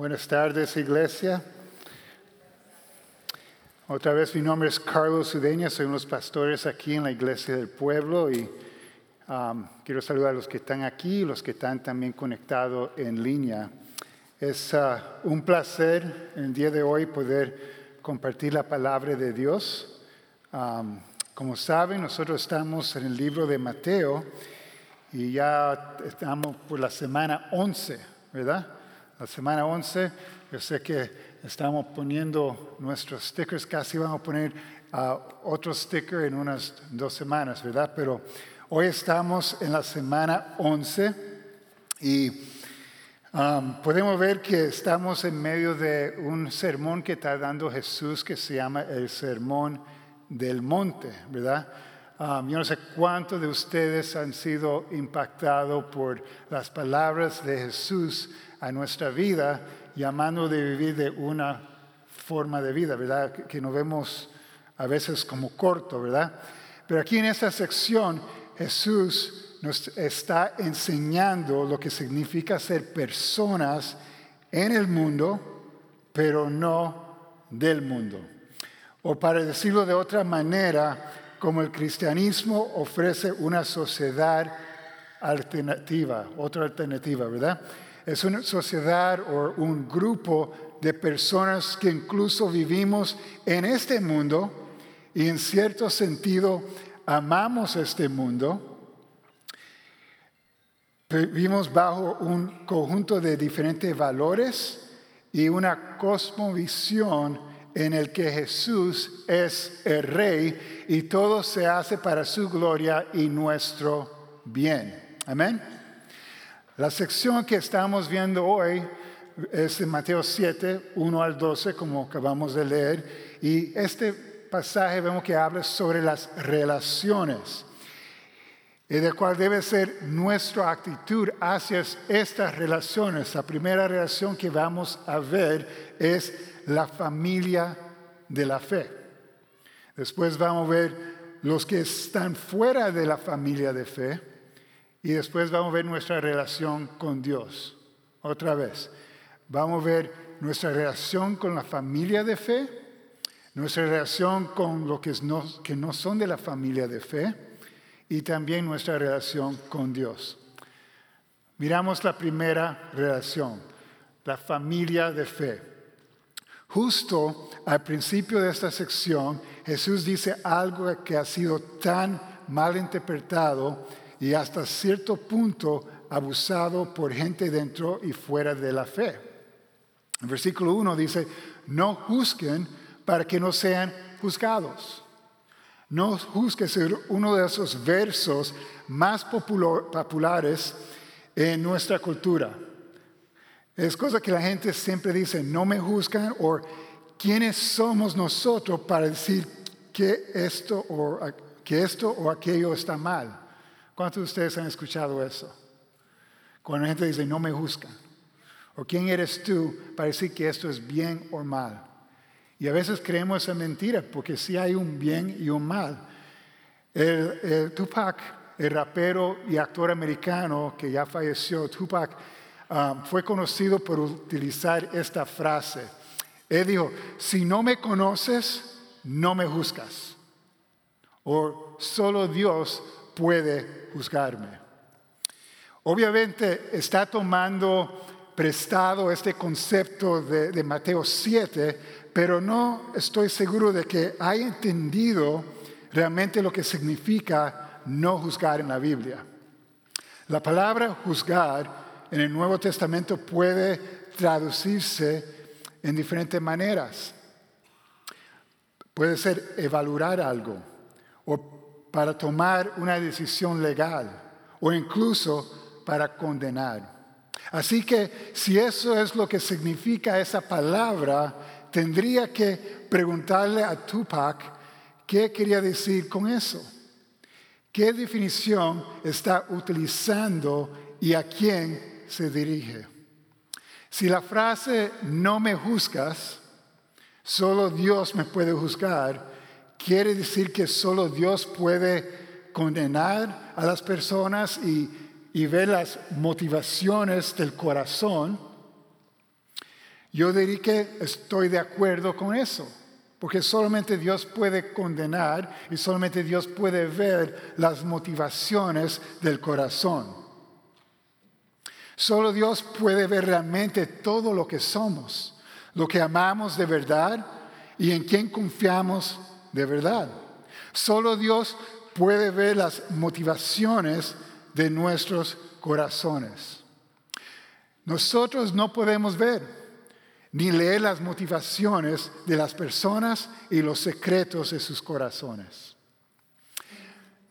Buenas tardes, iglesia. Otra vez mi nombre es Carlos Udeña, soy uno de los pastores aquí en la iglesia del pueblo y um, quiero saludar a los que están aquí y los que están también conectados en línea. Es uh, un placer el día de hoy poder compartir la palabra de Dios. Um, como saben, nosotros estamos en el libro de Mateo y ya estamos por la semana 11, ¿verdad? La semana 11, yo sé que estamos poniendo nuestros stickers, casi vamos a poner uh, otro sticker en unas dos semanas, ¿verdad? Pero hoy estamos en la semana 11 y um, podemos ver que estamos en medio de un sermón que está dando Jesús que se llama el Sermón del Monte, ¿verdad? Um, yo no sé cuántos de ustedes han sido impactados por las palabras de Jesús a nuestra vida, llamando de vivir de una forma de vida, ¿verdad? Que nos vemos a veces como corto, ¿verdad? Pero aquí en esta sección Jesús nos está enseñando lo que significa ser personas en el mundo, pero no del mundo. O para decirlo de otra manera, como el cristianismo ofrece una sociedad alternativa, otra alternativa, ¿verdad? Es una sociedad o un grupo de personas que incluso vivimos en este mundo y en cierto sentido amamos este mundo. Vivimos bajo un conjunto de diferentes valores y una cosmovisión en el que Jesús es el rey y todo se hace para su gloria y nuestro bien. Amén. La sección que estamos viendo hoy es de Mateo 7, 1 al 12, como acabamos de leer, y este pasaje vemos que habla sobre las relaciones, y de cuál debe ser nuestra actitud hacia estas relaciones. La primera relación que vamos a ver es la familia de la fe. Después vamos a ver los que están fuera de la familia de fe y después vamos a ver nuestra relación con Dios. Otra vez, vamos a ver nuestra relación con la familia de fe, nuestra relación con los que no, que no son de la familia de fe y también nuestra relación con Dios. Miramos la primera relación, la familia de fe. Justo al principio de esta sección, Jesús dice algo que ha sido tan mal interpretado y hasta cierto punto abusado por gente dentro y fuera de la fe. El versículo 1 dice, no juzguen para que no sean juzgados. No juzgues uno de esos versos más populares en nuestra cultura. Es cosa que la gente siempre dice, no me juzgan o quiénes somos nosotros para decir que esto o, que esto o aquello está mal. ¿Cuántos de ustedes han escuchado eso? Cuando la gente dice, no me juzgan. ¿O quién eres tú para decir que esto es bien o mal? Y a veces creemos esa mentira, porque sí hay un bien y un mal. El, Tupac, el rapero y actor americano que ya falleció, Tupac, um, fue conocido por utilizar esta frase. Él dijo, si no me conoces, no me juzgas. O solo Dios puede juzgarme. Obviamente está tomando prestado este concepto de, Mateo 7, pero no estoy seguro de que haya entendido realmente lo que significa no juzgar en la Biblia. La palabra juzgar en el Nuevo Testamento puede traducirse en diferentes maneras. Puede ser evaluar algo o para tomar una decisión legal o incluso para condenar. Así que si eso es lo que significa esa palabra, tendría que preguntarle a Tupac qué quería decir con eso. ¿Qué definición está utilizando y a quién se dirige? Si la frase no me juzgas, solo Dios me puede juzgar, quiere decir que solo Dios puede condenar a las personas y, ver las motivaciones del corazón. Yo diría que estoy de acuerdo con eso, porque solamente Dios puede condenar y solamente Dios puede ver las motivaciones del corazón. Solo Dios puede ver realmente todo lo que somos, lo que amamos de verdad y en quien confiamos de verdad. Solo Dios puede ver las motivaciones de nuestros corazones. Nosotros no podemos ver ni leer las motivaciones de las personas y los secretos de sus corazones.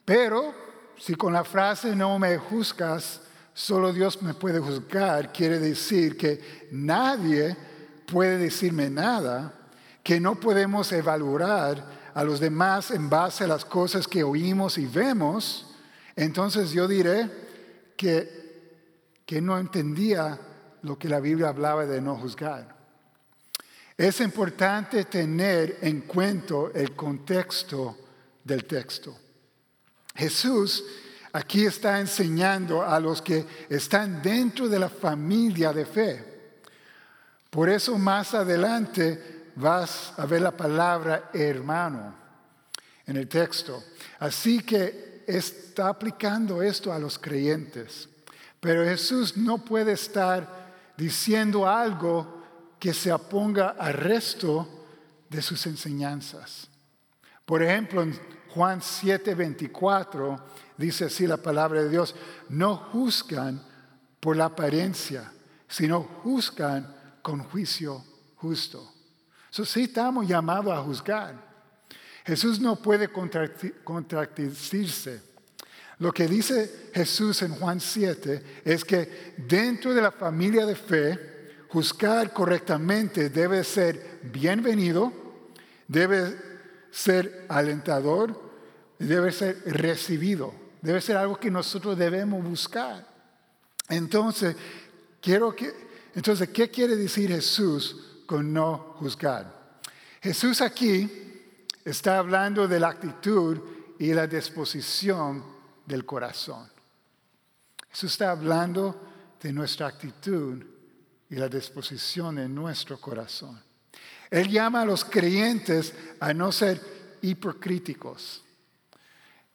Pero si con la frase no me juzgas, solo Dios me puede juzgar, quiere decir que nadie puede decirme nada, que no podemos evaluar a los demás en base a las cosas que oímos y vemos, entonces yo diré que, que no entendía lo que la Biblia hablaba de no juzgar. Es importante tener en cuenta el contexto del texto. Jesús aquí está enseñando a los que están dentro de la familia de fe. Por eso más adelante vas a ver la palabra hermano en el texto. Así que está aplicando esto a los creyentes. Pero Jesús no puede estar diciendo algo que se oponga al resto de sus enseñanzas. Por ejemplo, en Juan 7:24 dice así la palabra de Dios, no juzgan por la apariencia, sino juzgan con juicio justo. Eso sí estamos llamados a juzgar. Jesús no puede contradecirse. Lo que dice Jesús en Juan 7 es que dentro de la familia de fe, juzgar correctamente debe ser bienvenido, debe ser alentador, debe ser recibido, debe ser algo que nosotros debemos buscar. Entonces, quiero que, entonces, ¿qué quiere decir Jesús con no juzgar. Jesús aquí está hablando de la actitud y la disposición del corazón. Jesús está hablando de nuestra actitud y la disposición de nuestro corazón. Él llama a los creyentes a no ser hipocríticos.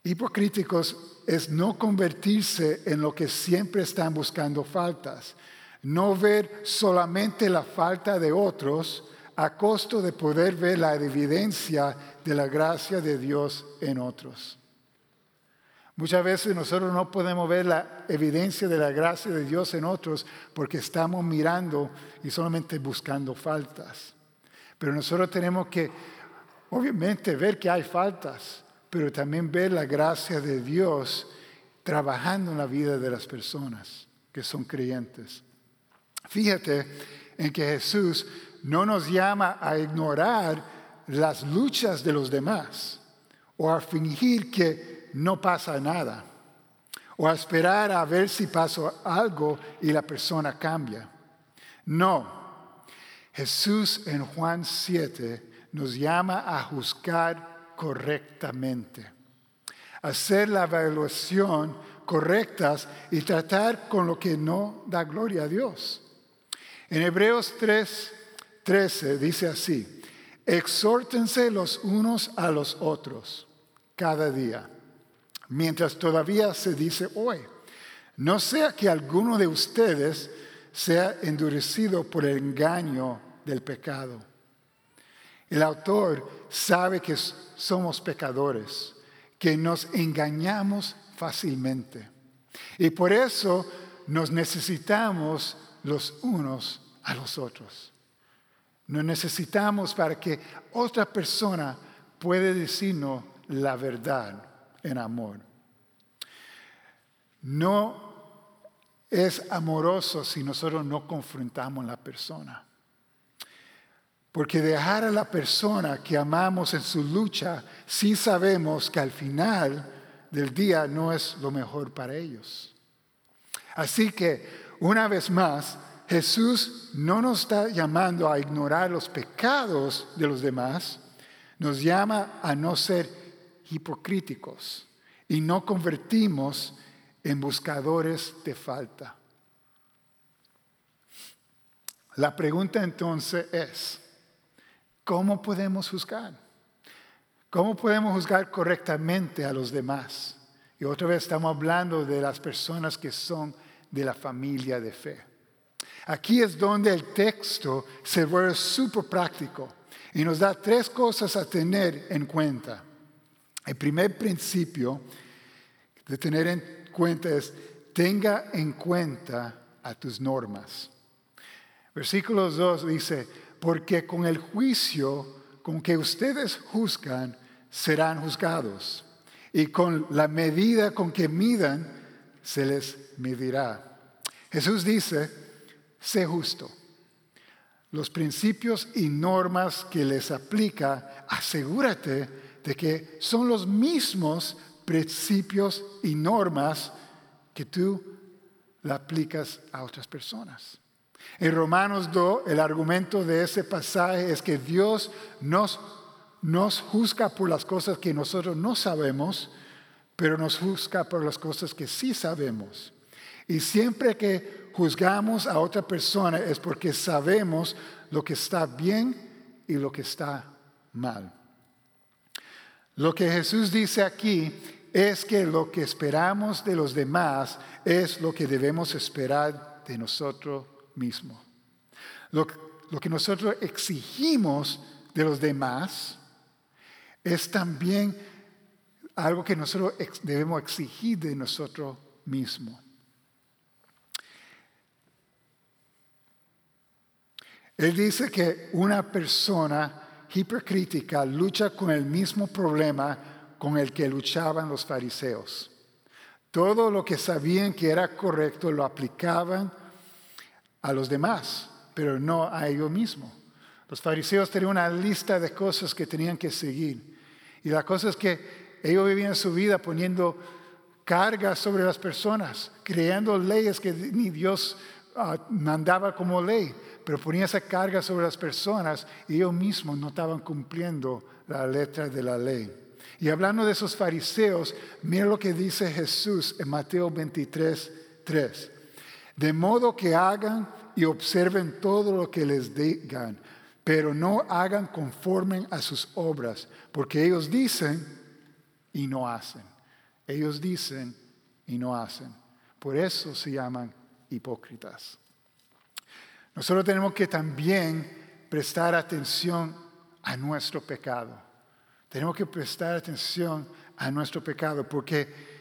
Hipocríticos es no convertirse en lo que siempre están buscando faltas, no ver solamente la falta de otros a costo de poder ver la evidencia de la gracia de Dios en otros. Muchas veces nosotros no podemos ver la evidencia de la gracia de Dios en otros porque estamos mirando y solamente buscando faltas. Pero nosotros tenemos que, obviamente, ver que hay faltas, pero también ver la gracia de Dios trabajando en la vida de las personas que son creyentes. Fíjate en que Jesús no nos llama a ignorar las luchas de los demás o a fingir que no pasa nada o a esperar a ver si pasa algo y la persona cambia. No, Jesús en Juan 7 nos llama a juzgar correctamente, hacer la evaluación correcta y tratar con lo que no da gloria a Dios. En Hebreos 3, 13 dice así, exhórtense los unos a los otros cada día, mientras todavía se dice hoy, no sea que alguno de ustedes sea endurecido por el engaño del pecado. El autor sabe que somos pecadores, que nos engañamos fácilmente. Y por eso nos necesitamos los unos a los otros. Nos necesitamos para que otra persona pueda decirnos la verdad en amor. No es amoroso si nosotros no confrontamos a la persona. Porque dejar a la persona que amamos en su lucha, sí sabemos que al final del día no es lo mejor para ellos. Así que una vez más, Jesús no nos está llamando a ignorar los pecados de los demás, nos llama a no ser hipocríticos y no convertimos en buscadores de falta. La pregunta entonces es, ¿cómo podemos juzgar? ¿Cómo podemos juzgar correctamente a los demás? Y otra vez estamos hablando de las personas que son de la familia de fe. Aquí es donde el texto se vuelve súper práctico y nos da tres cosas a tener en cuenta. El primer principio de tener en cuenta es, tenga en cuenta a tus normas. Versículo 2 dice, porque con el juicio con que ustedes juzgan, serán juzgados. Y con la medida con que midan, se les medirá. Jesús dice, sé justo. Los principios y normas que les aplica, asegúrate de que son los mismos principios y normas que tú la aplicas a otras personas. En Romanos 2, el argumento de ese pasaje es que Dios nos, nos juzga por las cosas que nosotros no sabemos, pero nos juzga por las cosas que sí sabemos. Y siempre que juzgamos a otra persona es porque sabemos lo que está bien y lo que está mal. Lo que Jesús dice aquí es que lo que esperamos de los demás es lo que debemos esperar de nosotros mismos. Lo, lo que nosotros exigimos de los demás es también algo que nosotros debemos exigir de nosotros mismos. Él dice que una persona hipercrítica lucha con el mismo problema con el que luchaban los fariseos. Todo lo que sabían que era correcto lo aplicaban a los demás, pero no a ellos mismos. Los fariseos tenían una lista de cosas que tenían que seguir. Y la cosa es que ellos vivían su vida poniendo cargas sobre las personas, creando leyes que ni Dios ah, mandaba como ley, pero ponían esa carga sobre las personas y ellos mismos no estaban cumpliendo la letra de la ley. Y hablando de esos fariseos, mira lo que dice Jesús en Mateo 23, 3. De modo que hagan y observen todo lo que les digan, pero no hagan conforme a sus obras, porque ellos dicen y no hacen. Ellos dicen y no hacen. Por eso se llaman hipócritas. Nosotros tenemos que también prestar atención a nuestro pecado. Tenemos que prestar atención a nuestro pecado porque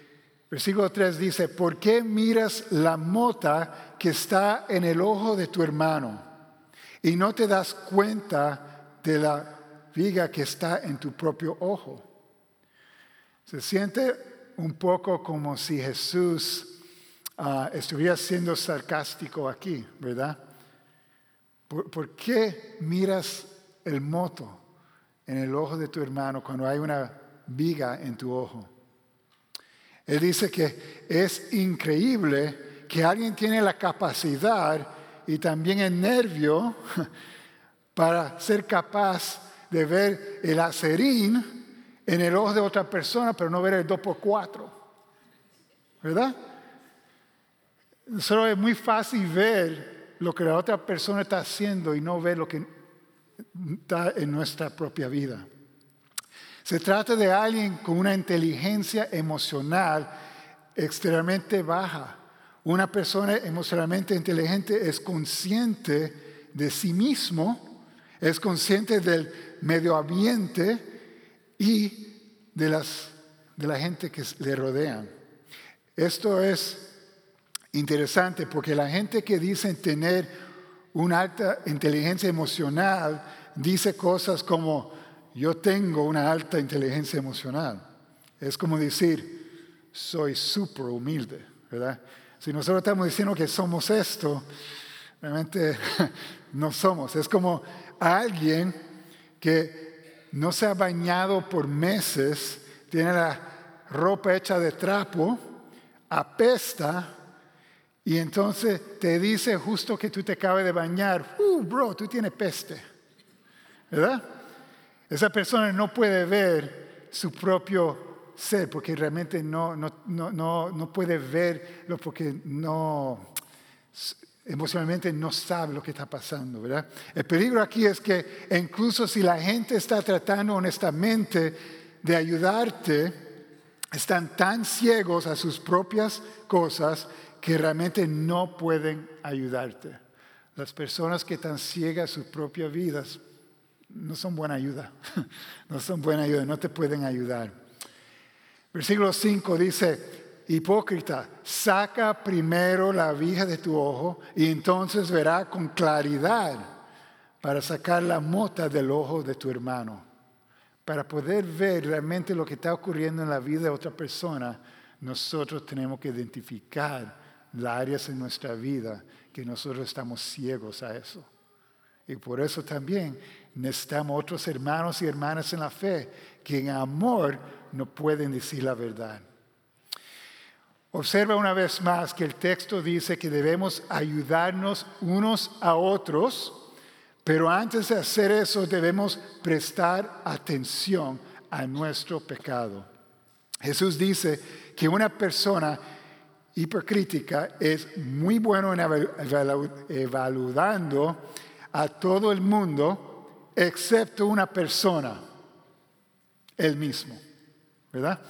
versículo 3 dice, ¿por qué miras la mota que está en el ojo de tu hermano y no te das cuenta de la viga que está en tu propio ojo? Se siente un poco como si Jesús ah, estuviera siendo sarcástico aquí, ¿verdad? ¿Por, ¿Por, qué miras el moto? en el ojo de tu hermano cuando hay una viga en tu ojo. Él dice que es increíble que alguien tiene la capacidad y también el nervio para ser capaz de ver el acerín en el ojo de otra persona, pero no ver el 2x4. ¿Verdad? Solo es muy fácil ver lo que la otra persona está haciendo y no ver lo que está en nuestra propia vida. Se trata de alguien con una inteligencia emocional extremadamente baja. Una persona emocionalmente inteligente es consciente de sí mismo, es consciente del medio ambiente y de, las, de la gente que le rodean. Esto es interesante porque la gente que dice tener una alta inteligencia emocional dice cosas como, yo tengo una alta inteligencia emocional. Es como decir, soy súper humilde, ¿verdad? Si nosotros estamos diciendo que somos esto, realmente no somos. Es como alguien que no se ha bañado por meses, tiene la ropa hecha de trapo, apesta, y entonces te dice justo que tú te acabas de bañar, uh, bro, tú tienes peste. ¿Verdad? Esa persona no puede ver su propio ser porque realmente no, no, no, no puede verlo porque no, emocionalmente no sabe lo que está pasando, ¿verdad? El peligro aquí es que incluso si la gente está tratando honestamente de ayudarte, están tan ciegos a sus propias cosas que realmente no pueden ayudarte. Las personas que están ciegas a sus propias vidas no son buena ayuda, no son buena ayuda, no te pueden ayudar. Versículo 5 dice, hipócrita, saca primero la vija de tu ojo y entonces verá con claridad para sacar la mota del ojo de tu hermano. Para poder ver realmente lo que está ocurriendo en la vida de otra persona, nosotros tenemos que identificar las áreas en nuestra vida que nosotros estamos ciegos a eso. Y por eso también necesitamos otros hermanos y hermanas en la fe que en amor no pueden decir la verdad. Observa una vez más que el texto dice que debemos ayudarnos unos a otros, pero antes de hacer eso debemos prestar atención a nuestro pecado. Jesús dice que una persona hipercrítica es muy bueno en evaluando a todo el mundo excepto una persona, él mismo, ¿verdad?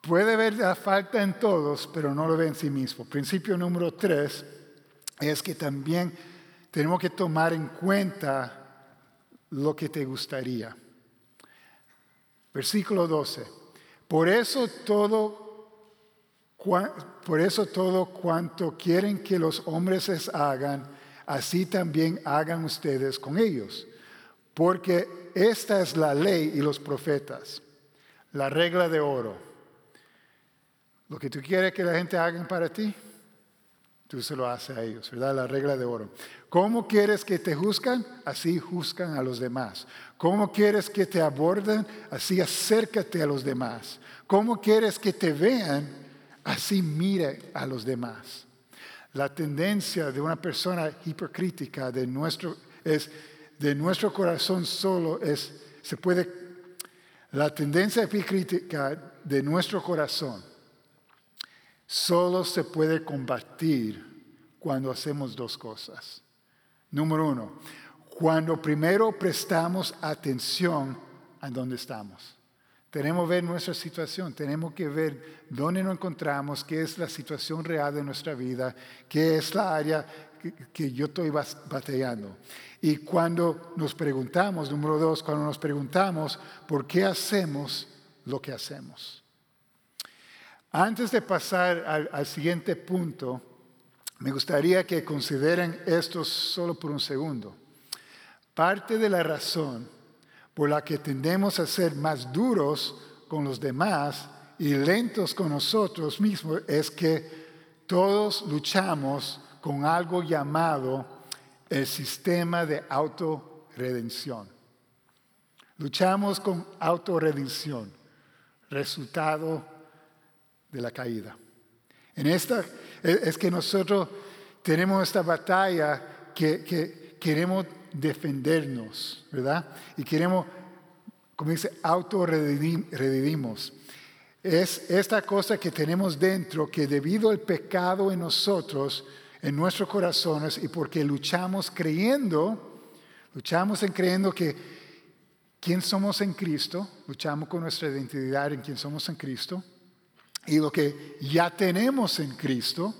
Puede ver la falta en todos, pero no lo ve en sí mismo. Principio número tres es que también tenemos que tomar en cuenta lo que te gustaría. Versículo 12. Por eso todo, por eso todo cuanto quieren que los hombres les hagan, así también hagan ustedes con ellos. Porque esta es la ley y los profetas, la regla de oro. Lo que tú quieres que la gente haga para ti, tú se lo haces a ellos, ¿verdad? La regla de oro. ¿Cómo quieres que te juzgan? Así juzgan a los demás. ¿Cómo quieres que te aborden? Así acércate a los demás. ¿Cómo quieres que te vean? Así mire a los demás. La tendencia de una persona hipercrítica de nuestro es de nuestro corazón solo es se puede la tendencia hipercrítica de nuestro corazón solo se puede combatir cuando hacemos dos cosas. Número uno, cuando primero prestamos atención a dónde estamos. Tenemos que ver nuestra situación, tenemos que ver dónde nos encontramos, qué es la situación real de nuestra vida, qué es la área que, yo estoy batallando. Y cuando nos preguntamos, número dos, cuando nos preguntamos por qué hacemos lo que hacemos. Antes de pasar al, siguiente punto, me gustaría que consideren esto solo por un segundo. Parte de la razón por la que tendemos a ser más duros con los demás y lentos con nosotros mismos es que todos luchamos con algo llamado el sistema de autorredención. Luchamos con autorredención, resultado de la caída. En esta es que nosotros tenemos esta batalla que, queremos defendernos, ¿verdad? Y queremos, como dice, autorredimos. Es esta cosa que tenemos dentro que debido al pecado en nosotros, en nuestros corazones, y porque luchamos creyendo, luchamos en creyendo que quién somos en Cristo, luchamos con nuestra identidad en quién somos en Cristo, y lo que ya tenemos en Cristo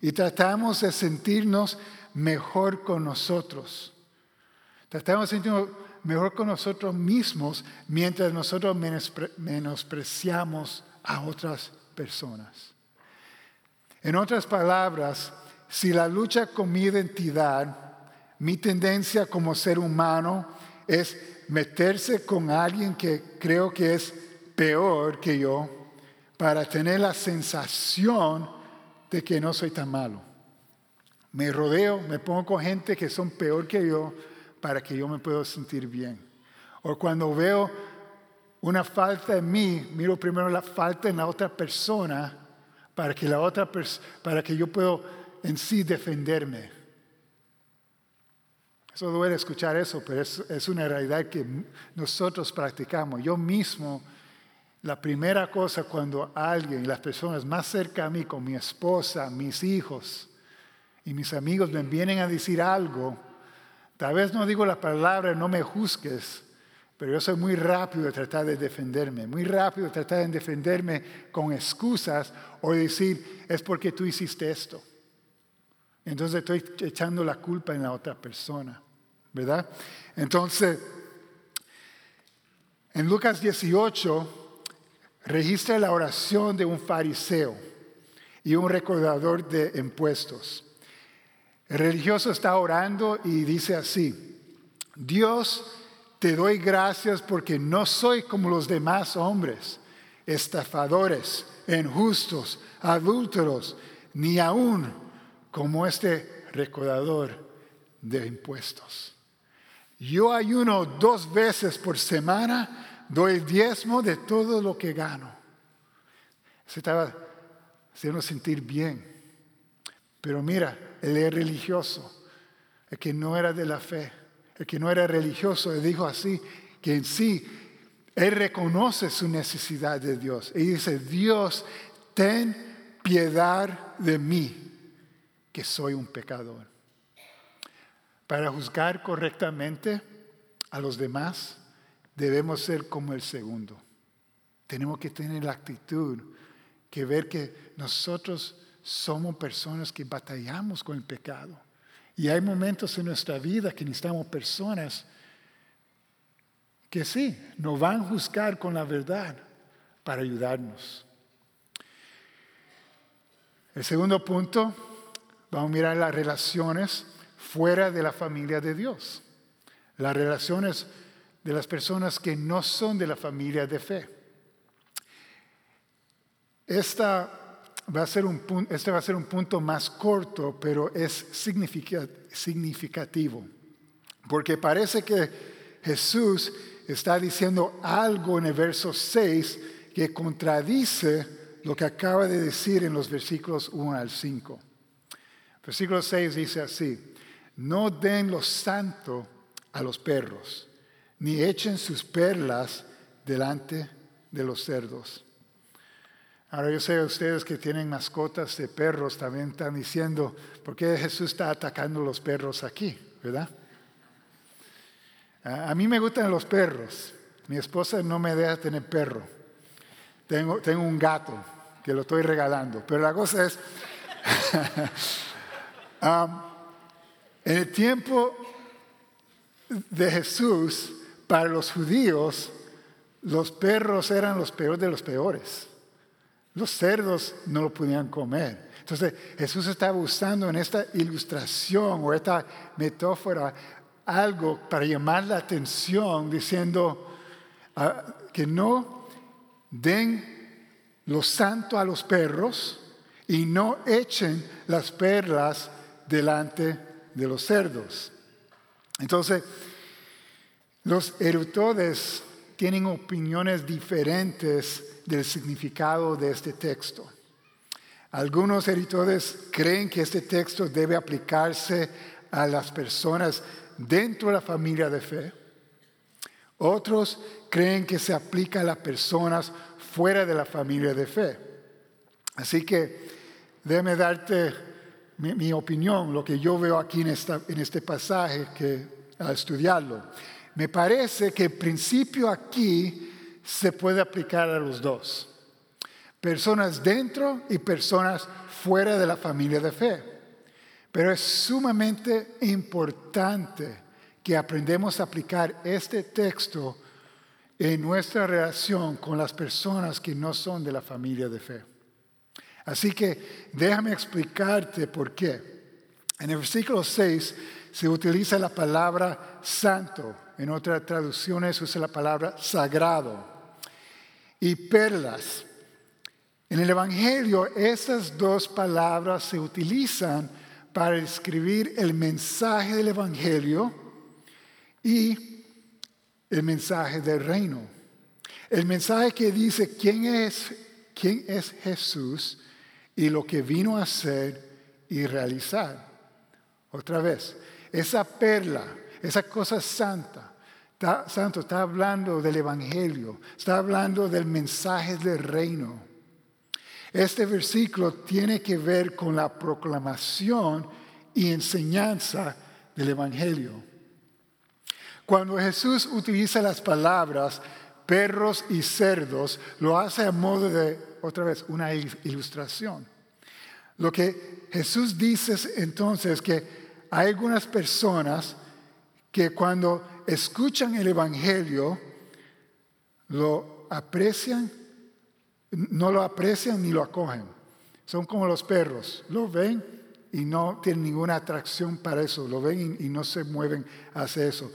y tratamos de sentirnos mejor con nosotros. Tratamos de sentirnos mejor con nosotros mismos mientras nosotros menospreciamos a otras personas. En otras palabras, si la lucha con mi identidad, mi tendencia como ser humano es meterse con alguien que creo que es peor que yo, para tener la sensación de que no soy tan malo. Me rodeo, me pongo con gente que son peor que yo para que yo me pueda sentir bien. O cuando veo una falta en mí, miro primero la falta en la otra persona para que la otra para que yo pueda en sí defenderme. Eso duele escuchar eso, pero es, es una realidad que nosotros practicamos. Yo mismo la primera cosa cuando alguien, las personas más cerca a mí, con mi esposa, mis hijos, y mis amigos me vienen a decir algo, tal vez no digo la palabra, no me juzgues, pero yo soy muy rápido de tratar de defenderme, muy rápido de tratar de defenderme con excusas o decir, es porque tú hiciste esto. Entonces estoy echando la culpa en la otra persona, ¿verdad? Entonces, en Lucas 18 registra la oración de un fariseo y un recordador de impuestos. El religioso está orando y dice así, Dios, te doy gracias porque no soy como los demás hombres, estafadores, injustos, adúlteros, ni aún como este recordador de impuestos. Yo ayuno dos veces por semana, doy diezmo de todo lo que gano. Se estaba haciendo sentir bien. Pero mira, él es religioso, el que no era de la fe, el que no era religioso, él dijo así, que en sí, él reconoce su necesidad de Dios. Y dice, Dios, ten piedad de mí, que soy un pecador. Para juzgar correctamente a los demás, debemos ser como el segundo. Tenemos que tener la actitud que ver que nosotros somos personas que batallamos con el pecado. Y hay momentos en nuestra vida que necesitamos personas que sí, nos van a juzgar con la verdad para ayudarnos. El segundo punto, vamos a mirar las relaciones fuera de la familia de Dios, las relaciones de las personas que no son de la familia de fe. Esta va a ser un, este va a ser un punto más corto, pero es significativo, porque parece que Jesús está diciendo algo en el verso 6 que contradice lo que acaba de decir en los versículos 1 al 5. Versículo 6 dice así, no den lo santo a los perros, ni echen sus perlas delante de los cerdos. Ahora yo sé ustedes que tienen mascotas de perros también están diciendo, ¿por qué Jesús está atacando los perros aquí? ¿Verdad? A mí me gustan los perros. Mi esposa no me deja tener perro. Tengo, tengo un gato que lo estoy regalando. Pero la cosa es, en el tiempo de Jesús, para los judíos, los perros eran los peores de los peores. Los cerdos no lo podían comer. Entonces Jesús estaba usando en esta ilustración o esta metáfora algo para llamar la atención diciendo ah, que no den lo santo a los perros y no echen las perlas delante de los cerdos. Entonces, los eruditores tienen opiniones diferentes del significado de este texto. Algunos editores creen que este texto debe aplicarse a las personas dentro de la familia de fe. Otros creen que se aplica a las personas fuera de la familia de fe. Así que déjame darte mi, opinión, lo que yo veo aquí en, este pasaje que al estudiarlo. Me parece que el principio aquí se puede aplicar a los dos. Personas dentro y personas fuera de la familia de fe. Pero es sumamente importante que aprendamos a aplicar este texto en nuestra relación con las personas que no son de la familia de fe. Así que déjame explicarte por qué. En el versículo 6 se utiliza la palabra santo, en otras traducciones usa la palabra sagrado y perlas. En el Evangelio esas dos palabras se utilizan para describir el mensaje del Evangelio y el mensaje del reino. El mensaje que dice quién es, quién es Jesús y lo que vino a hacer y realizar. Otra vez, esa perla, esa cosa santa, santo está hablando del Evangelio, está hablando del mensaje del reino. Este versículo tiene que ver con la proclamación y enseñanza del Evangelio. Cuando Jesús utiliza las palabras perros y cerdos, lo hace a modo de, otra vez, una ilustración. Lo que Jesús dice entonces es que hay algunas personas que cuando escuchan el Evangelio, lo aprecian, no lo aprecian ni lo acogen. Son como los perros, lo ven y no tienen ninguna atracción para eso, lo ven y, no se mueven hacia eso.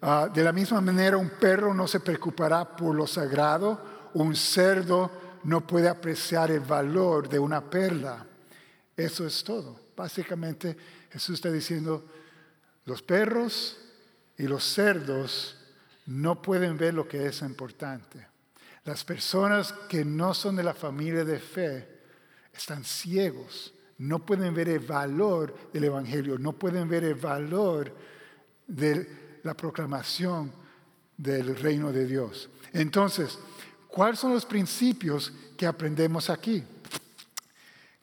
Ah, de la misma manera, un perro no se preocupará por lo sagrado, un cerdo no puede apreciar el valor de una perla. Eso es todo. Básicamente Jesús está diciendo, los perros y los cerdos no pueden ver lo que es importante. Las personas que no son de la familia de fe están ciegos, no pueden ver el valor del Evangelio, no pueden ver el valor de la proclamación del reino de Dios. Entonces, ¿cuáles son los principios que aprendemos aquí?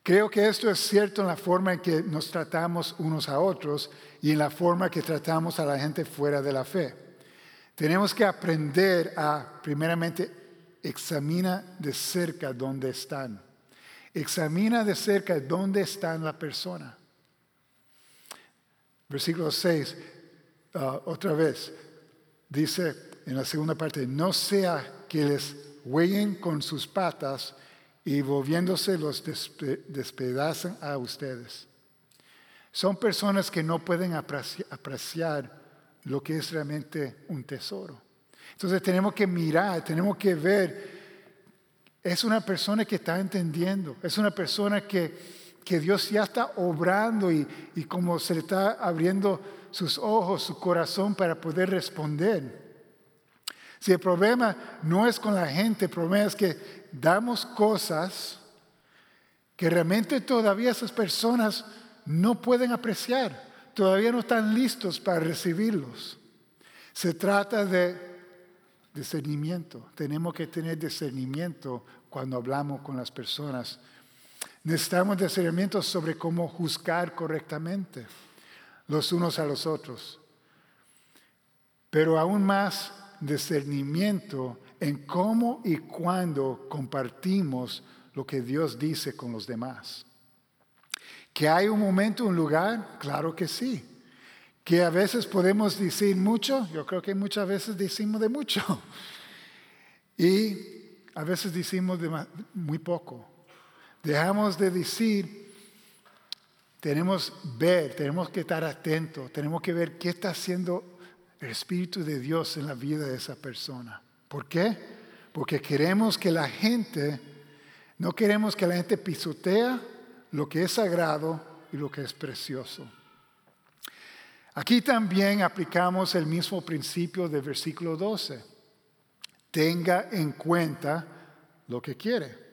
Creo que esto es cierto en la forma en que nos tratamos unos a otros y en la forma que tratamos a la gente fuera de la fe. Tenemos que aprender a, primeramente, examina de cerca dónde están. Examina de cerca dónde está la persona. Versículo 6, ah, otra vez, dice en la segunda parte, no sea que les huellen con sus patas y volviéndose los despedazan a ustedes. Son personas que no pueden apreciar lo que es realmente un tesoro. Entonces tenemos que mirar, tenemos que ver, es una persona que está entendiendo, es una persona que, Dios ya está obrando y, y como se le está abriendo sus ojos, su corazón para poder responder. Si el problema no es con la gente, el problema es que damos cosas que realmente todavía esas personas no pueden apreciar, todavía no están listos para recibirlos. Se trata de discernimiento. Tenemos que tener discernimiento cuando hablamos con las personas. Necesitamos discernimiento sobre cómo juzgar correctamente los unos a los otros. Pero aún más discernimiento en cómo y cuándo compartimos lo que Dios dice con los demás. ¿Que hay un momento, un lugar? Claro que sí. ¿Que a veces podemos decir mucho? Yo creo que muchas veces decimos de mucho. Y a veces decimos de muy poco. Dejamos de decir, tenemos ver, tenemos que estar atentos, tenemos que ver qué está haciendo el Espíritu de Dios en la vida de esa persona. ¿Por qué? Porque queremos que la gente, no queremos que la gente pisotea lo que es sagrado y lo que es precioso. Aquí también aplicamos el mismo principio del versículo 12. Tenga en cuenta lo que quiere.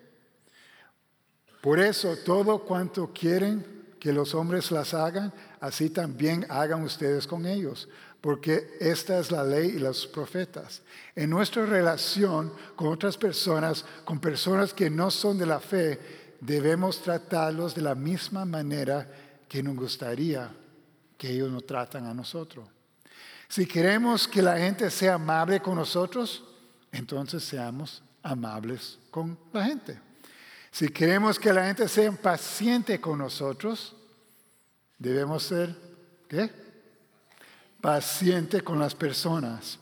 Por eso, todo cuanto quieren que los hombres las hagan, así también hagan ustedes con ellos, porque esta es la ley y los profetas. En nuestra relación con otras personas, con personas que no son de la fe, debemos tratarlos de la misma manera que nos gustaría que ellos nos tratan a nosotros. Si queremos que la gente sea amable con nosotros, entonces seamos amables con la gente. Si queremos que la gente sea paciente con nosotros, debemos ser, ¿qué? Paciente con las personas.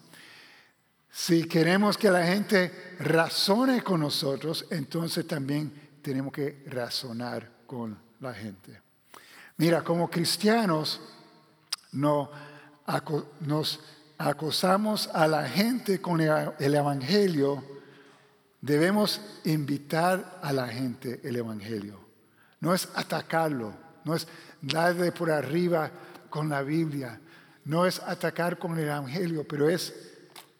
Si queremos que la gente razone con nosotros, entonces también tenemos que razonar con la gente. Mira, como cristianos no, nos acosamos a la gente con el Evangelio, debemos invitar a la gente el Evangelio. No es atacarlo, no es darle por arriba con la Biblia, no es atacar con el Evangelio, pero es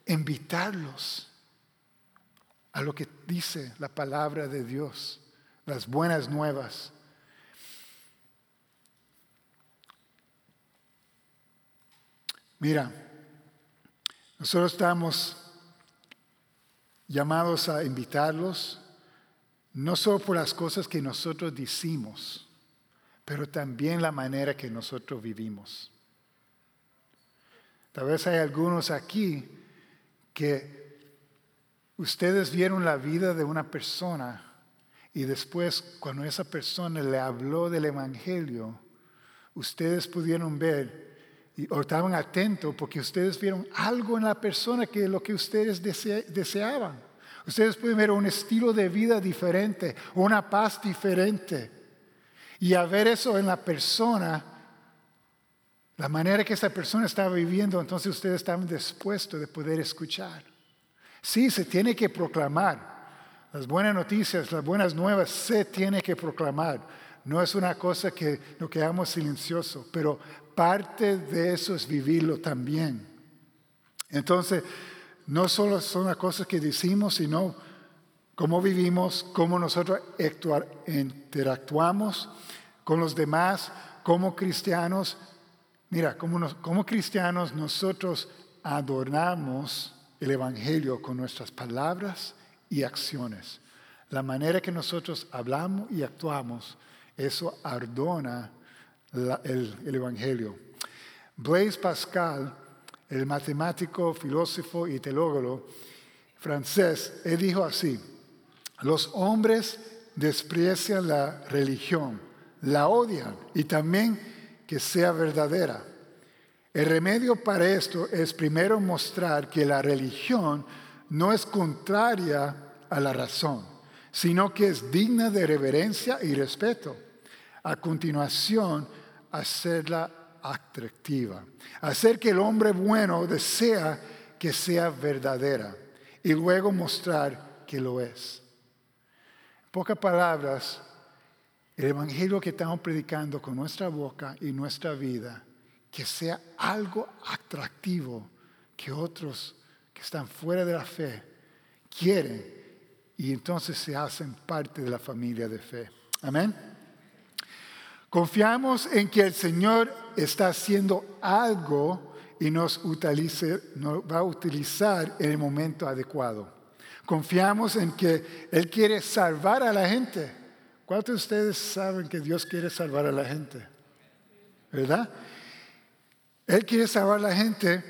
invitarlos a lo que dice la palabra de Dios las buenas nuevas. Mira, nosotros estamos llamados a invitarlos, no solo por las cosas que nosotros decimos, pero también la manera que nosotros vivimos. Tal vez hay algunos aquí que ustedes vieron la vida de una persona y después cuando esa persona le habló del Evangelio, ustedes pudieron ver o estaban atentos porque ustedes vieron algo en la persona que lo que ustedes deseaban. Ustedes pueden ver un estilo de vida diferente, una paz diferente. Y a ver eso en la persona, la manera que esa persona estaba viviendo, entonces ustedes estaban dispuestos de poder escuchar. Sí, se tiene que proclamar. Las buenas noticias, las buenas nuevas se tiene que proclamar. No es una cosa que nos quedamos silenciosos, pero parte de eso es vivirlo también. Entonces, no solo son las cosas que decimos, sino cómo vivimos, cómo nosotros interactuamos con los demás, como cristianos. Mira, como, cristianos nosotros adornamos el Evangelio con nuestras palabras y acciones. La manera que nosotros hablamos y actuamos, eso ardona el, el Evangelio. Blaise Pascal, el matemático, filósofo y teólogo francés, dijo así, los hombres desprecian la religión, la odian y también que sea verdadera. El remedio para esto es primero mostrar que la religión no es contraria a la razón, sino que es digna de reverencia y respeto. A continuación, hacerla atractiva, hacer que el hombre bueno desea que sea verdadera y luego mostrar que lo es. En pocas palabras, el evangelio que estamos predicando con nuestra boca y nuestra vida, que sea algo atractivo que otros que están fuera de la fe quieren y entonces se hacen parte de la familia de fe. Amén. Confiamos en que el Señor está haciendo algo y nos, va a utilizar en el momento adecuado. Confiamos en que Él quiere salvar a la gente. ¿Cuántos de ustedes saben que Dios quiere salvar a la gente? ¿Verdad? Él quiere salvar a la gente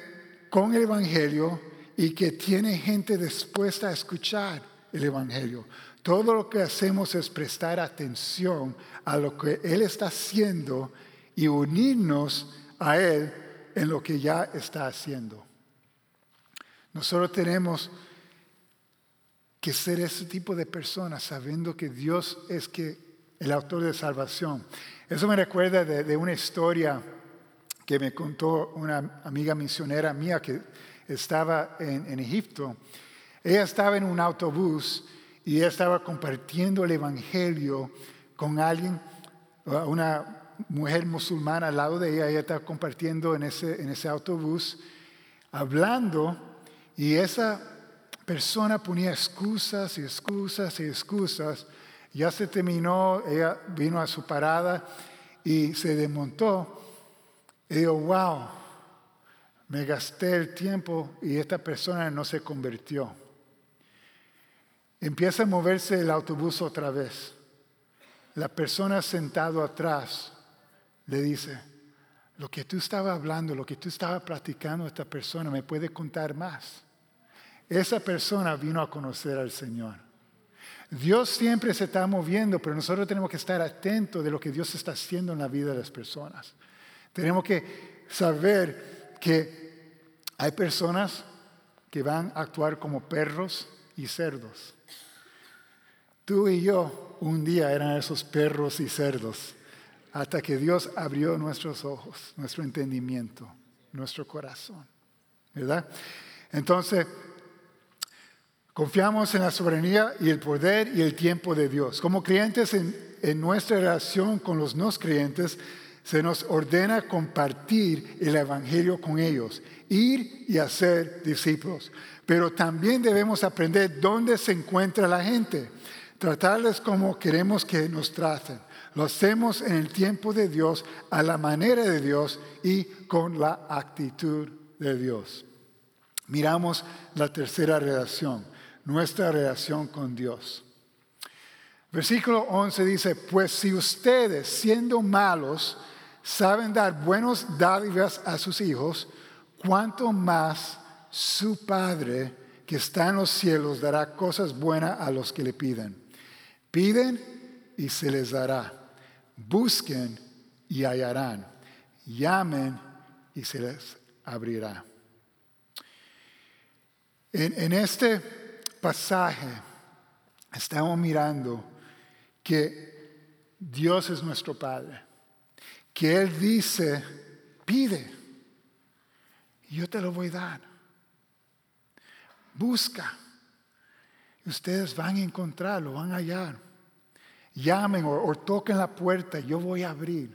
con el Evangelio y que tiene gente dispuesta a escuchar el Evangelio. Todo lo que hacemos es prestar atención a lo que Él está haciendo y unirnos a Él en lo que ya está haciendo. Nosotros tenemos que ser ese tipo de personas sabiendo que Dios es que el autor de salvación. Eso me recuerda de una historia que me contó una amiga misionera mía que estaba en, Egipto, ella estaba en un autobús y ella estaba compartiendo el Evangelio con alguien, una mujer musulmana al lado de ella, ella estaba compartiendo en ese, en ese autobús, hablando, y esa persona ponía excusas y excusas y excusas. Ya se terminó, ella vino a su parada y se desmontó. Y digo, wow, me gasté el tiempo y esta persona no se convirtió. Empieza a moverse el autobús otra vez. La persona sentado atrás le dice, lo que tú estabas hablando, lo que tú estabas practicando, esta persona me puede contar más. Esa persona vino a conocer al Señor. Dios siempre se está moviendo, pero nosotros tenemos que estar atentos de lo que Dios está haciendo en la vida de las personas. Tenemos que saber que hay personas que van a actuar como perros y cerdos. Tú y yo un día eran esos perros y cerdos, hasta que Dios abrió nuestros ojos, nuestro entendimiento, nuestro corazón. ¿Verdad? Entonces, confiamos en la soberanía y el poder y el tiempo de Dios. Como creyentes en, nuestra relación con los no creyentes, se nos ordena compartir el Evangelio con ellos, ir y hacer discípulos. Pero también debemos aprender dónde se encuentra la gente, tratarles como queremos que nos traten. Lo hacemos en el tiempo de Dios, a la manera de Dios y con la actitud de Dios. Miramos la tercera relación, nuestra relación con Dios. Versículo 11 dice, pues si ustedes siendo malos saben dar buenos dádivas a sus hijos, cuánto más su Padre que está en los cielos dará cosas buenas a los que le piden. Piden y se les dará. Busquen y hallarán. Llamen y se les abrirá. En, en este pasaje estamos mirando que Dios es nuestro Padre, que Él dice, pide, yo te lo voy a dar. Busca, ustedes van a encontrarlo, van a hallar. Llamen o, toquen la puerta, yo voy a abrir.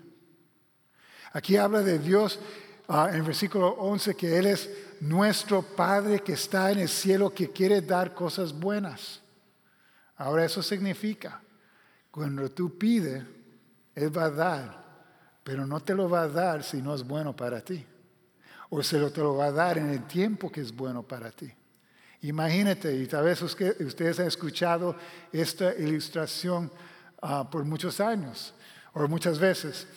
Aquí habla de Dios ah, en el versículo 11 que Él es nuestro Padre que está en el cielo, que quiere dar cosas buenas. Ahora eso significa cuando tú pides, Él va a dar, pero no te lo va a dar si no es bueno para ti. O se lo te lo va a dar en el tiempo que es bueno para ti. Imagínate, y tal vez ustedes han escuchado esta ilustración ah, por muchos años, o muchas veces.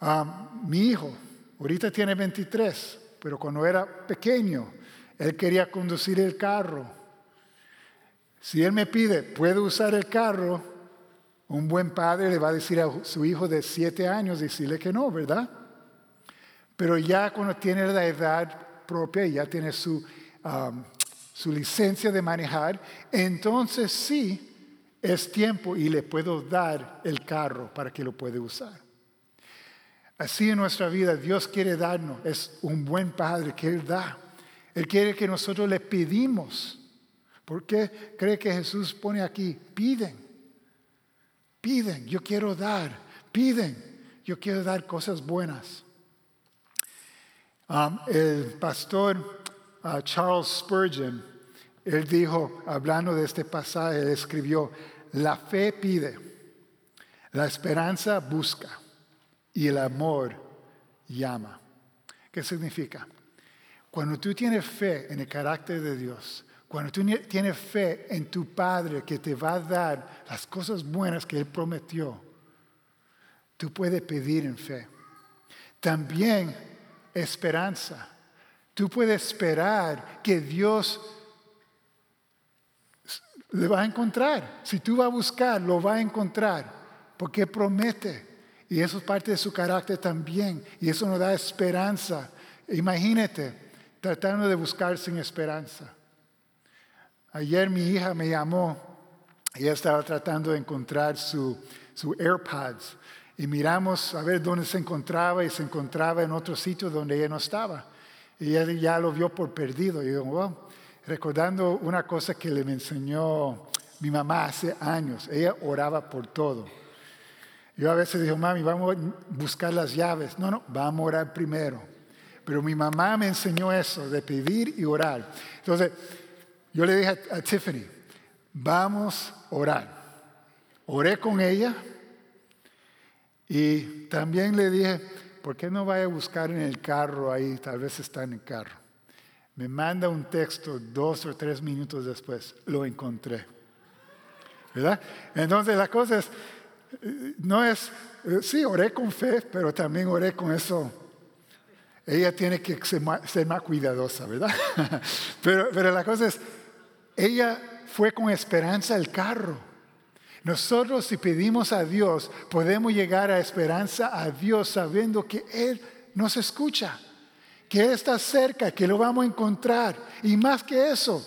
Ah, mi hijo, ahorita tiene 23, pero cuando era pequeño, él quería conducir el carro. Si él me pide, ¿puedo usar el carro? Un buen padre le va a decir a su hijo de siete años, decirle que no, ¿verdad? Pero ya cuando tiene la edad propia y ya tiene su, su licencia de manejar, entonces sí es tiempo y le puedo dar el carro para que lo pueda usar. Así en nuestra vida Dios quiere darnos, es un buen padre que Él da. Él quiere que nosotros le pedimos. ¿Por qué cree que Jesús pone aquí? Piden. Piden, yo quiero dar. Piden, yo quiero dar cosas buenas. Um, el pastor uh, Charles Spurgeon, él dijo, hablando de este pasaje, él escribió, la fe pide, la esperanza busca y el amor llama. ¿Qué significa? Cuando tú tienes fe en el carácter de Dios, cuando tú tienes fe en tu Padre que te va a dar las cosas buenas que Él prometió, tú puedes pedir en fe. También esperanza. Tú puedes esperar que Dios le va a encontrar. Si tú vas a buscar, lo va a encontrar, porque promete. Y eso es parte de su carácter también. Y eso nos da esperanza. Imagínate tratando de buscar sin esperanza. Ayer mi hija me llamó, ella estaba tratando de encontrar su, su AirPods y miramos a ver dónde se encontraba y se encontraba en otro sitio donde ella no estaba. Y ella ya lo vio por perdido. Y yo, recordando una cosa que le enseñó mi mamá hace años, ella oraba por todo. Yo a veces digo, mami, vamos a buscar las llaves. No, no, vamos a orar primero. Pero mi mamá me enseñó eso, de pedir y orar. Entonces, yo le dije a, Tiffany, vamos a orar. Oré con ella y también le dije, ¿por qué no vaya a buscar en el carro ahí? Tal vez está en el carro. Me manda un texto dos o tres minutos después, lo encontré. ¿Verdad? Entonces la cosa es, no es, eh, sí, oré con fe, pero también oré con eso ella tiene que ser más, cuidadosa, ¿verdad? pero, pero, la cosa es, ella fue con esperanza al carro. Nosotros si pedimos a Dios, podemos llegar a esperanza a Dios sabiendo que Él nos escucha, que Él está cerca, que lo vamos a encontrar. Y más que eso,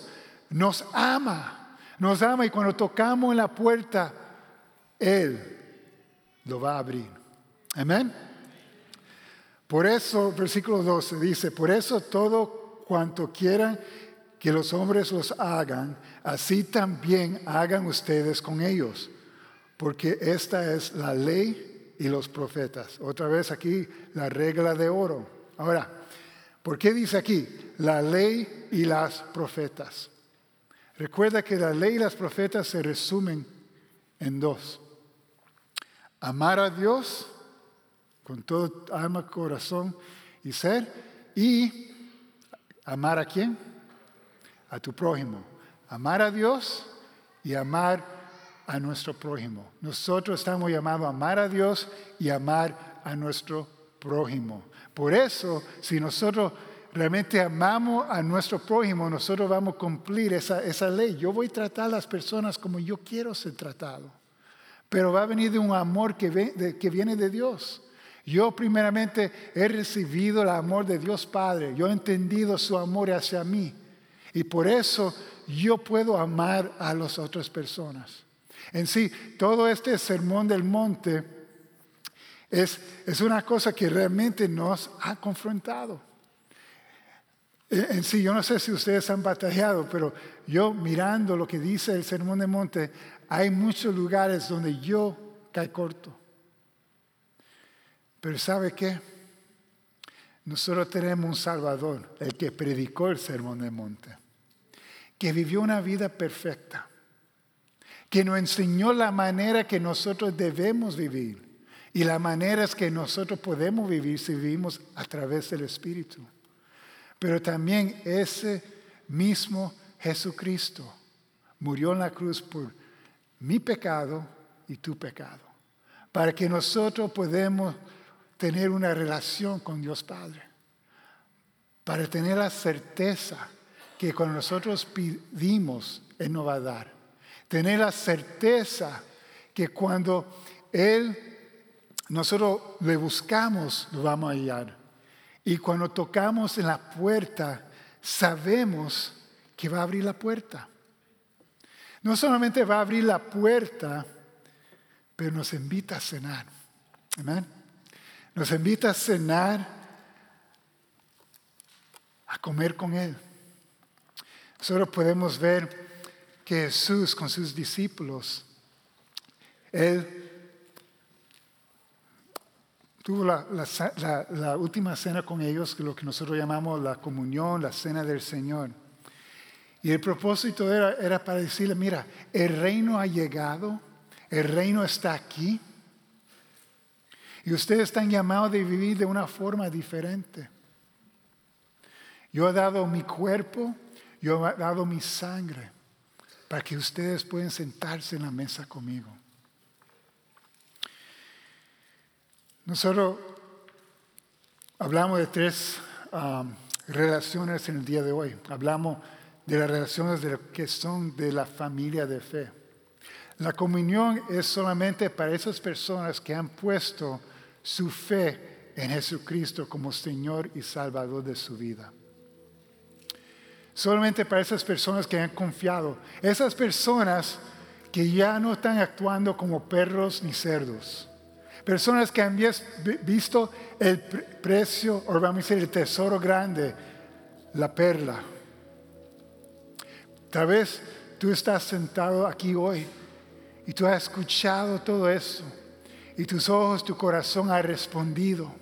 nos ama, nos ama y cuando tocamos en la puerta, Él lo va a abrir. Amén. Por eso, versículo 12 dice, por eso todo cuanto quieran que los hombres los hagan, así también hagan ustedes con ellos, porque esta es la ley y los profetas. Otra vez aquí la regla de oro. Ahora, ¿por qué dice aquí la ley y las profetas? Recuerda que la ley y las profetas se resumen en dos. Amar a Dios con todo alma, corazón y ser y amar a quién? a tu prójimo. Amar a Dios y amar a nuestro prójimo. Nosotros estamos llamados a amar a Dios y amar a nuestro prójimo. Por eso, si nosotros realmente amamos a nuestro prójimo, nosotros vamos a cumplir esa, esa ley. Yo voy a tratar a las personas como yo quiero ser tratado. Pero va a venir de un amor que, viene de Dios. Yo primeramente he recibido el amor de Dios Padre. Yo he entendido su amor hacia mí. Y por eso yo puedo amar a las otras personas. En sí, todo este sermón del monte es, es una cosa que realmente nos ha confrontado. En sí, yo no sé si ustedes han batallado, pero yo mirando lo que dice el sermón del monte, hay muchos lugares donde yo cae corto. Pero ¿sabe qué? Nosotros tenemos un Salvador, el que predicó el sermón del monte, que vivió una vida perfecta, que nos enseñó la manera que nosotros debemos vivir y la manera es que nosotros podemos vivir si vivimos a través del Espíritu. Pero también ese mismo Jesucristo murió en la cruz por mi pecado y tu pecado, para que nosotros podamos tener una relación con Dios Padre, para tener la certeza que cuando nosotros pedimos, Él nos va a dar. Tener la certeza que cuando Él, nosotros le buscamos, lo vamos a hallar. Y cuando tocamos en la puerta, sabemos que va a abrir la puerta. No solamente va a abrir la puerta, pero nos invita a cenar. Amén. Nos invita a cenar, a comer con Él. Solo podemos ver que Jesús con sus discípulos, Él tuvo la, última cena con ellos, lo que nosotros llamamos la comunión, la cena del Señor. Y el propósito era, para decirle, mira, el reino ha llegado, el reino está aquí, y ustedes están llamados a vivir de una forma diferente. Yo he dado mi cuerpo, yo he dado mi sangre, para que ustedes puedan sentarse en la mesa conmigo. Nosotros hablamos de tres um, relaciones en el día de hoy. Hablamos de las relaciones de que son de la familia de fe. La comunión es solamente para esas personas que han puesto su fe en Jesucristo como Señor y Salvador de su vida. Solamente para esas personas que han confiado. Esas personas que ya no están actuando como perros ni cerdos Personas que han visto el precio, o vamos a decir, el tesoro grande, la perla. Tal vez tú estás sentado aquí hoy y tú has escuchado todo eso y tus ojos, tu corazón ha respondido.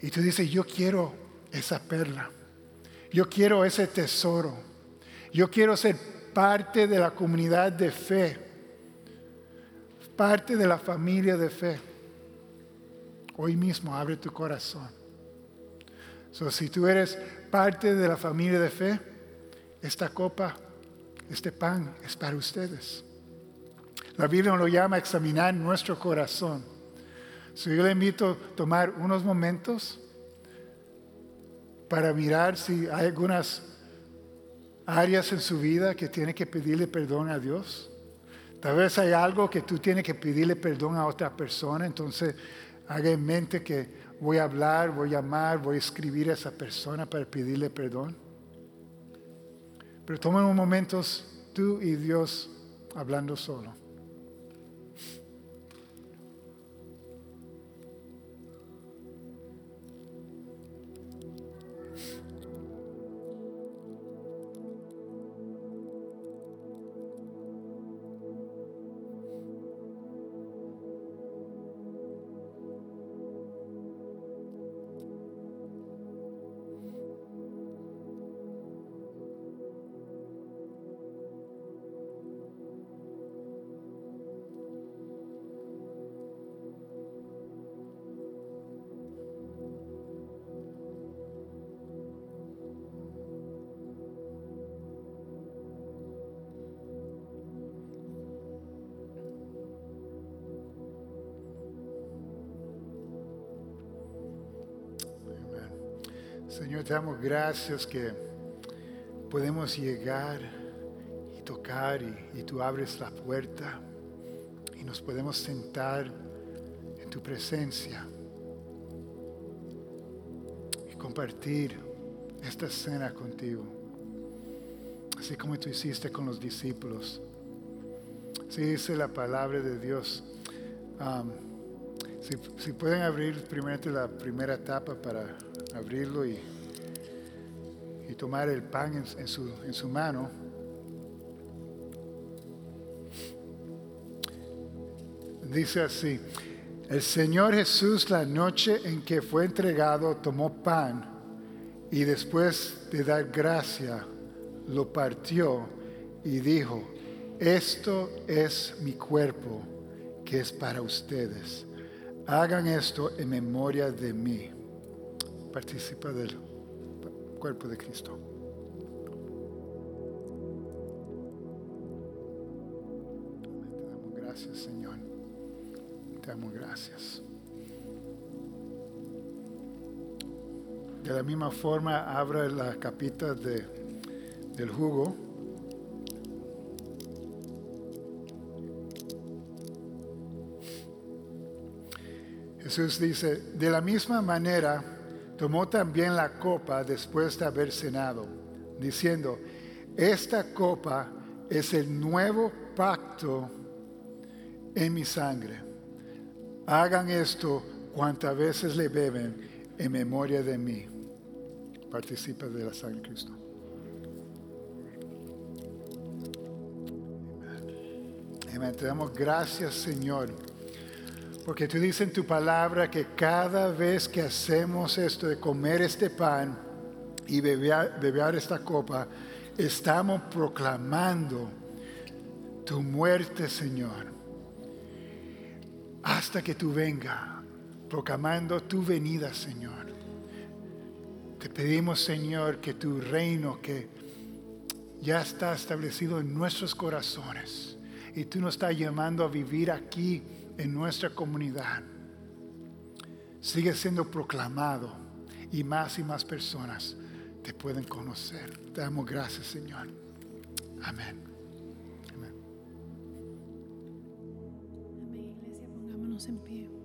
Y tú dices, yo quiero esa perla. Yo quiero ese tesoro. Yo quiero ser parte de la comunidad de fe parte de la familia de fe. Hoy mismo abre tu corazón. So, si tú eres parte de la familia de fe, esta copa, este pan es para ustedes. La Biblia lo llama examinar nuestro corazón. So, yo le invito a tomar unos momentos para mirar si hay algunas áreas en su vida que tiene que pedirle perdón a Dios. Tal vez hay algo que tú tienes que pedirle perdón a otra persona, entonces haga en mente que voy a hablar, voy a llamar, voy a escribir a esa persona para pedirle perdón. Pero tomen momentos tú y Dios hablando solo. Señor, te damos gracias que podemos llegar y tocar y, tú abres la puerta y nos podemos sentar en tu presencia y compartir esta cena contigo, así como tú hiciste con los discípulos. Así dice la palabra de Dios. Si, si, pueden abrir primeramente la primera etapa para abrirlo y, y tomar el pan en, su, en su mano. Dice así, el Señor Jesús la noche en que fue entregado tomó pan y después de dar gracia lo partió y dijo, esto es mi cuerpo que es para ustedes. Hagan esto en memoria de mí. Participa del cuerpo de Cristo. Te damos gracias, Señor. Te damos gracias. De la misma forma, abra la capita de, del jugo. Jesús dice, de la misma manera tomó también la copa después de haber cenado, diciendo, esta copa es el nuevo pacto en mi sangre. Hagan esto cuantas veces le beben en memoria de mí. Participa de la sangre de Cristo. Amén. Te damos gracias, Señor porque tú dices en tu palabra que cada vez que hacemos esto de comer este pan y beber, esta copa, estamos proclamando tu muerte, Señor, hasta que tú venga, proclamando tu venida, Señor. Te pedimos, Señor, que tu reino que ya está establecido en nuestros corazones y tú nos estás llamando a vivir aquí en nuestra comunidad sigue siendo proclamado y más y más personas te pueden conocer. Te damos gracias, Señor. Amén. Amén. Iglesia. Pongámonos en pie.